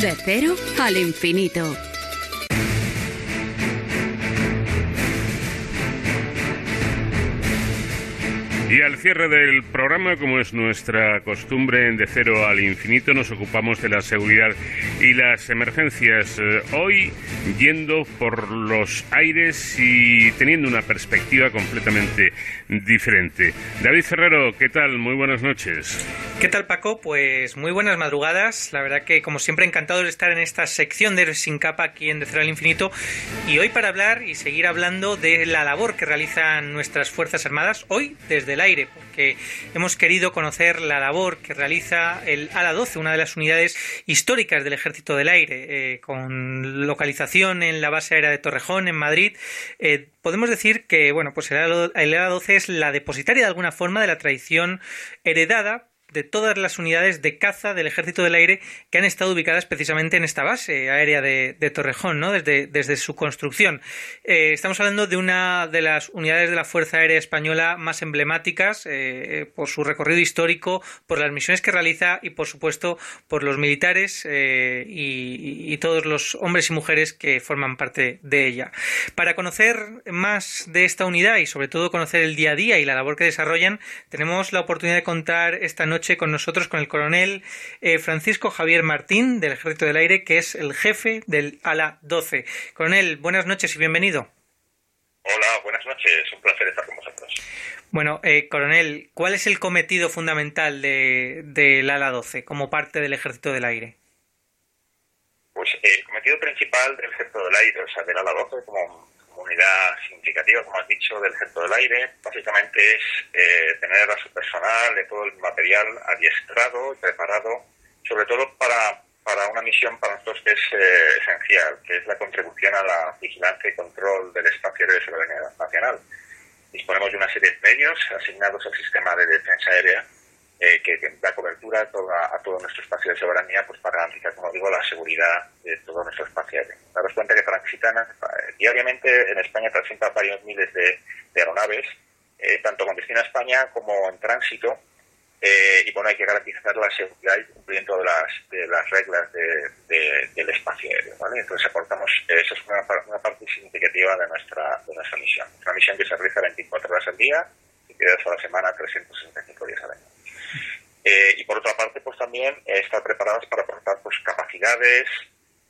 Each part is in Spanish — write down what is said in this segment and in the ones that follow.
De cero al infinito. Y al cierre del programa, como es nuestra costumbre en De Cero al Infinito, nos ocupamos de la seguridad y las emergencias. Eh, hoy yendo por los aires y teniendo una perspectiva completamente diferente. David Ferrero, ¿qué tal? Muy buenas noches. ¿Qué tal Paco? Pues muy buenas madrugadas. La verdad que como siempre encantado de estar en esta sección de Sin Capa aquí en De Cero al Infinito. Y hoy para hablar y seguir hablando de la labor que realizan nuestras Fuerzas Armadas, hoy desde el aire, porque hemos querido conocer la labor que realiza el ALA 12, una de las unidades históricas del Ejército del Aire, eh, con localización en la base aérea de Torrejón, en Madrid. Eh, podemos decir que bueno, pues el ALA 12 es la depositaria de alguna forma de la tradición heredada de todas las unidades de caza del Ejército del Aire que han estado ubicadas precisamente en esta base aérea de, Torrejón, ¿no? desde, desde su construcción. Eh, estamos hablando de una de las unidades de la Fuerza Aérea Española más emblemáticas eh, por su recorrido histórico, por las misiones que realiza y, por supuesto, por los militares eh, y, todos los hombres y mujeres que forman parte de ella. Para conocer más de esta unidad y, sobre todo, conocer el día a día y la labor que desarrollan, tenemos la oportunidad de contar esta noche con nosotros con el coronel eh, Francisco Javier Martín del Ejército del Aire, que es el jefe del ALA 12. Coronel, buenas noches y bienvenido. Hola, buenas noches. Un placer estar con vosotros. Bueno, eh, coronel, ¿cuál es el cometido fundamental del de, ALA 12 como parte del Ejército del Aire? Pues el cometido principal del Ejército del Aire, o sea, del ALA 12, como unidad significativa, como has dicho, del Ejército del Aire, básicamente es eh, tener a su personal de todo el material adiestrado y preparado, sobre todo para, para una misión para nosotros que es eh, esencial, que es la contribución a la vigilancia y control del espacio aéreo de soberanía nacional. Disponemos de una serie de medios asignados al sistema de defensa aérea eh, que, da cobertura a, toda, a todo nuestro espacio de soberanía pues para garantizar, como digo, la seguridad de todo nuestro espacio aéreo. Daros cuenta que transitan eh, diariamente en España transitan varios miles de, aeronaves, eh, tanto con destino a España como en tránsito, y bueno, hay que garantizar la seguridad y cumplimiento de las, de las reglas del espacio aéreo. ¿vale? Entonces aportamos, eso es una, parte significativa de nuestra, de nuestra misión. Una misión que se realiza 24 horas al día y que a la semana 365 días al año. Eh, y por otra parte, pues también estar preparadas para aportar pues, capacidades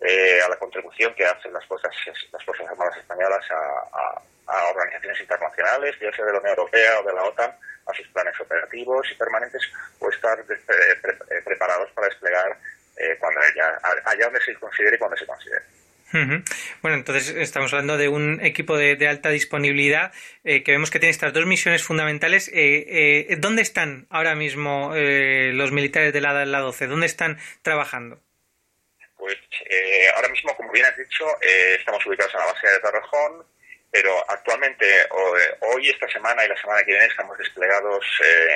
eh, a la contribución que hacen las fuerzas, las fuerzas armadas españolas a, organizaciones internacionales, ya sea de la Unión Europea o de la OTAN, a sus planes operativos y permanentes, o estar eh, preparados para desplegar cuando haya, allá donde se considere y cuando se considere. Bueno, entonces estamos hablando de un equipo de, alta disponibilidad eh, que vemos que tiene estas dos misiones fundamentales. Eh, eh, ¿Dónde están ahora mismo los militares de la, la 12? ¿Dónde están trabajando? Pues ahora mismo, como bien has dicho, estamos ubicados en la base de Torrejón, pero actualmente, hoy, esta semana y la semana que viene, estamos desplegados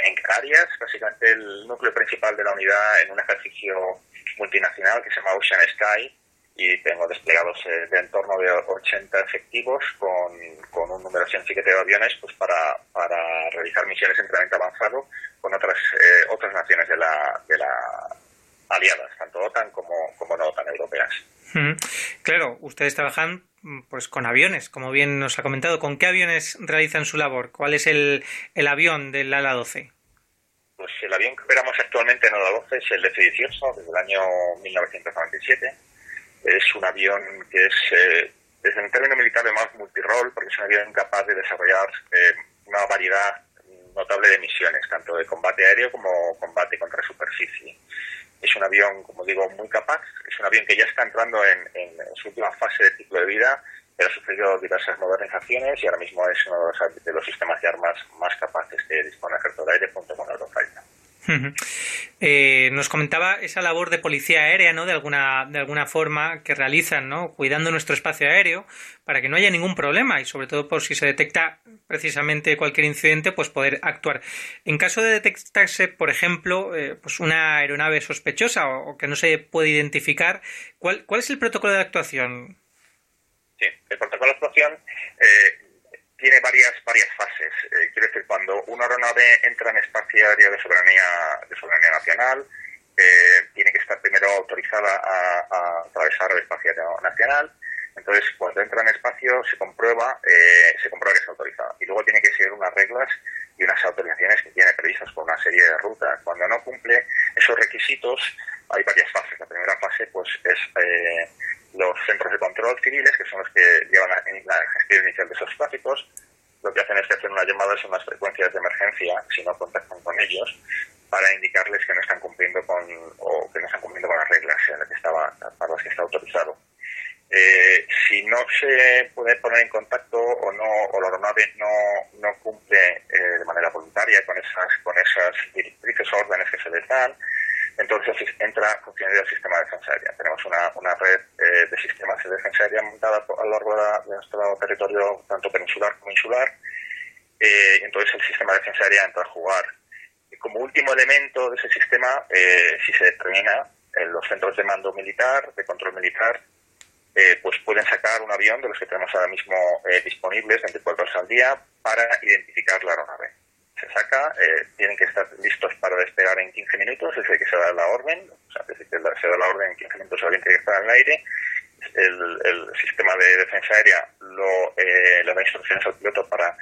en Canarias, básicamente el núcleo principal de la unidad en un ejercicio multinacional que se llama Ocean Sky y tengo desplegados eh, de en torno de 80 efectivos con, con un número significativo de aviones pues para, para realizar misiones de entrenamiento avanzado con otras eh, otras naciones de la, de la aliadas, tanto OTAN como, como no OTAN europeas. Claro, ustedes trabajan pues con aviones, como bien nos ha comentado. ¿Con qué aviones realizan su labor? ¿Cuál es el, el avión del ALA 12? Pues el avión que operamos actualmente en ALA 12 es el F-18 desde el año 1997 es un avión que es, eh, desde el término militar, más multirol, porque es un avión capaz de desarrollar eh, una variedad notable de misiones, tanto de combate aéreo como combate contra superficie. Es un avión, como digo, muy capaz, es un avión que ya está entrando en, su última fase de ciclo de vida, pero ha sufrido diversas modernizaciones y ahora mismo es uno de los, sistemas de armas más capaces que dispone ejército de aire junto con Eurofighter. Eh, nos comentaba esa labor de policía aérea, ¿no? De alguna, de alguna forma que realizan, ¿no? Cuidando nuestro espacio aéreo para que no haya ningún problema y sobre todo por si se detecta precisamente cualquier incidente, pues poder actuar. En caso de detectarse, por ejemplo, eh, pues una aeronave sospechosa o, que no se puede identificar, ¿cuál, ¿cuál es el protocolo de actuación? Sí, el protocolo de actuación eh, tiene varias varias fases. Eh, quiero decir, cuando una aeronave entra en espacio aéreo de soberanía, de soberanía nacional, eh, tiene que estar primero autorizada a, atravesar el espacio nacional. Entonces, cuando entra en espacio, se comprueba, eh, se comprueba que está autorizada. Y luego tiene que seguir unas reglas y unas autorizaciones que tiene previstas por una serie de rutas. Cuando no cumple esos requisitos, hay varias fases. La primera fase, pues, es eh, los centros de control civiles, que son los que llevan la gestión inicial de esos tráficos. Lo que hacen es que hacen una llamada a unas frecuencias de emergencia, si no contactan con ellos, para indicarles que no están cumpliendo con o que no están cumpliendo con las reglas en que estaba, para las que está autorizado. Eh, si no se puede poner en contacto o no o la aeronave no, no cumple eh, de manera voluntaria con esas con esas directrices o órdenes que se les dan, entonces entra funcionario del sistema de defensa aérea. Tenemos una, una red eh, de sistemas de defensa aérea montada a lo largo de, nuestro territorio, tanto peninsular como insular. entonces el sistema de defensa aérea entra a jugar como último elemento de ese sistema, eh, si se determina en los centros de mando militar, de control militar, eh, pues pueden sacar un avión de los que tenemos ahora mismo eh, disponibles 24 horas al día para identificar la aeronave. Se saca, tienen que estar listos para despegar en 15 minutos desde que se da la orden, o sea, desde que se da la orden en 15 minutos avión tiene que estar en el aire. El, el sistema de defensa aérea lo, le da instrucciones al piloto para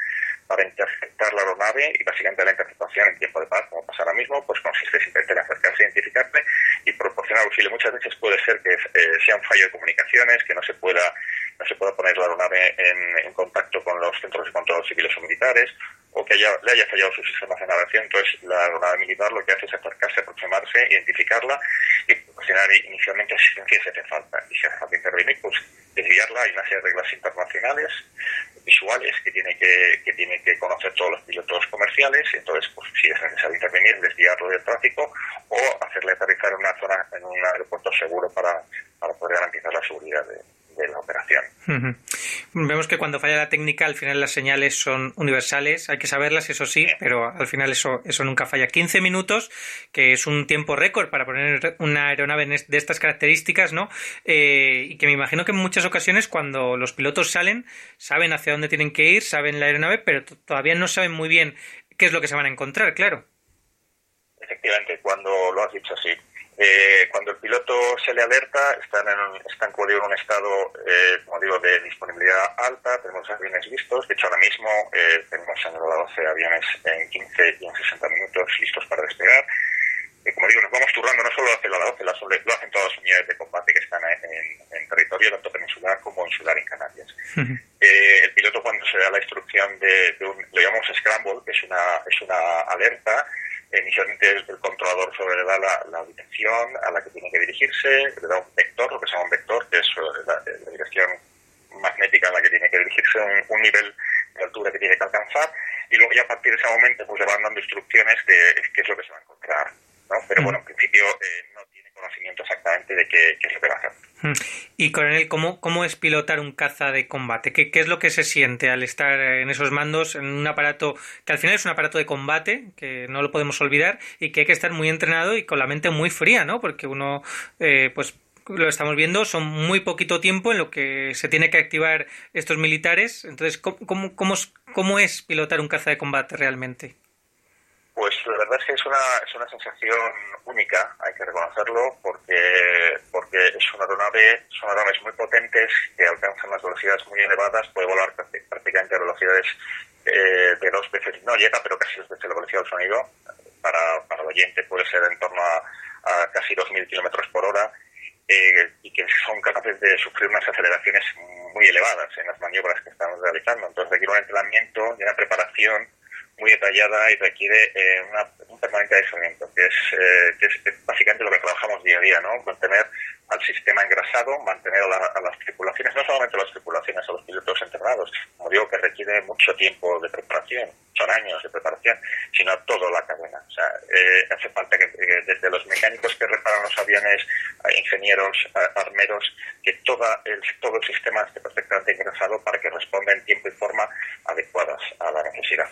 para interceptar la aeronave y básicamente la interceptación en tiempo de paz, como pasa ahora mismo, pues consiste simplemente en acercarse, identificarle y proporcionar auxilio. Muchas veces puede ser que eh, sea un fallo de comunicaciones, que no se pueda no se pueda poner la aeronave en, en contacto con los centros de control civiles o militares, o que haya, le haya fallado su sistema de navegación. Entonces, la aeronave militar lo que hace es acercarse, aproximarse, identificarla y proporcionar inicialmente asistencia si hace falta. Y si hace falta intervenir, pues desviarla. Hay una serie de reglas internacionales, visuales, que tiene que, que tiene que conocer todos los pilotos comerciales. Entonces, pues si es necesario intervenir, desviarlo del tráfico o hacerle aterrizar en una zona, en un aeropuerto seguro para, para poder garantizar la seguridad de, de la operación. Vemos que cuando falla la técnica, al final las señales son universales, hay que saberlas, eso sí, pero al final eso, eso nunca falla. 15 minutos, que es un tiempo récord para poner una aeronave de estas características, ¿no? Eh, y que me imagino que en muchas ocasiones cuando los pilotos salen, saben hacia dónde tienen que ir, saben la aeronave, pero todavía no saben muy bien qué es lo que se van a encontrar, claro. Efectivamente, cuando lo has dicho así, eh, cuando el piloto se le alerta, están en un, están en un estado, eh, como digo, de disponibilidad alta, tenemos aviones listos, de hecho ahora mismo eh, tenemos en el 12 aviones en 15 y en 60 minutos listos para despegar. como digo, nos vamos turnando no solo hacia la 12, lo hacen todas las unidades de combate que están en, territorio tanto peninsular como insular en Canarias. el piloto cuando se da la instrucción de, de un, lo llamamos scramble, que es una, es una alerta, inicialmente el, controlador sobre le da la, dirección a la que tiene que dirigirse, le da un vector, lo que se llama un vector, que es eh, la, dirección magnética a la que tiene que dirigirse, un, nivel de altura que tiene que alcanzar, y luego ya a partir de ese momento pues le van dando instrucciones de qué es lo que se va a encontrar. ¿no? Pero bueno, en principio eh, no tiene conocimiento exactamente de qué, qué es lo que va a hacer. Y Coronel, ¿cómo, ¿cómo es pilotar un caza de combate? ¿Qué, ¿Qué, es lo que se siente al estar en esos mandos, en un aparato que al final es un aparato de combate, que no lo podemos olvidar, y que hay que estar muy entrenado y con la mente muy fría, ¿no? Porque uno, eh, pues lo estamos viendo, son muy poquito tiempo en lo que se tiene que activar estos militares. Entonces, ¿cómo, cómo, cómo es pilotar un caza de combate realmente? Pues la verdad es que es una, es una sensación única, hay que reconocerlo, porque, porque es una aeronave, son aeronaves muy potentes que alcanzan las velocidades muy elevadas, puede volar prácticamente a velocidades eh, de dos veces, no llega, pero casi dos veces la velocidad del sonido. Para, para el oyente puede ser en torno a, a casi 2.000 kilómetros por hora eh, y que son capaces de sufrir unas aceleraciones muy elevadas en las maniobras que estamos realizando. Entonces requiere un entrenamiento y una preparación muy detallada y requiere eh, un permanente aislamiento, que es, eh, que es básicamente lo que trabajamos día a día, ¿no? Mantener al sistema engrasado, mantener a, las tripulaciones, no solamente a las tripulaciones, a los pilotos entrenados, como digo, que requiere mucho tiempo de preparación, son años de preparación, sino a toda la cadena. O sea, eh, hace falta que desde los mecánicos que reparan los aviones, a ingenieros, a armeros, toda el, todo el sistema esté perfectamente engrasado para que responda en tiempo y forma adecuadas a la necesidad.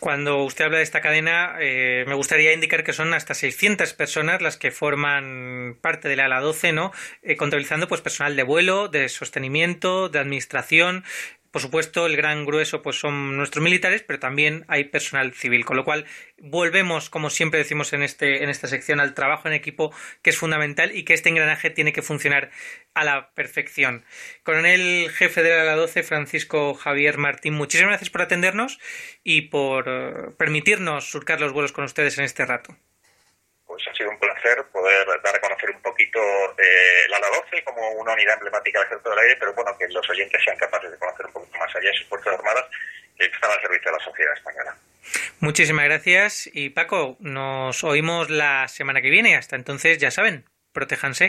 Cuando usted habla de esta cadena, eh, me gustaría indicar que son hasta 600 personas las que forman parte de la ala 12, ¿no? Eh, contabilizando pues personal de vuelo, de sostenimiento, de administración. Por supuesto, el gran grueso pues son nuestros militares, pero también hay personal civil, con lo cual volvemos, como siempre decimos en, este, en esta sección, al trabajo en equipo, que es fundamental y que este engranaje tiene que funcionar a la perfección. Coronel jefe de la 12, Francisco Javier Martín, muchísimas gracias por atendernos y por eh, permitirnos surcar los vuelos con ustedes en este rato pues ha sido poder dar a conocer un poquito eh, 12 como una unidad emblemática del Ejército del Aire, pero bueno, que los oyentes sean capaces de conocer un poquito más allá de sus Fuerzas Armadas que están al servicio de la sociedad española. Muchísimas gracias y Paco, nos oímos la semana que viene. Hasta entonces, ya saben, protéjanse.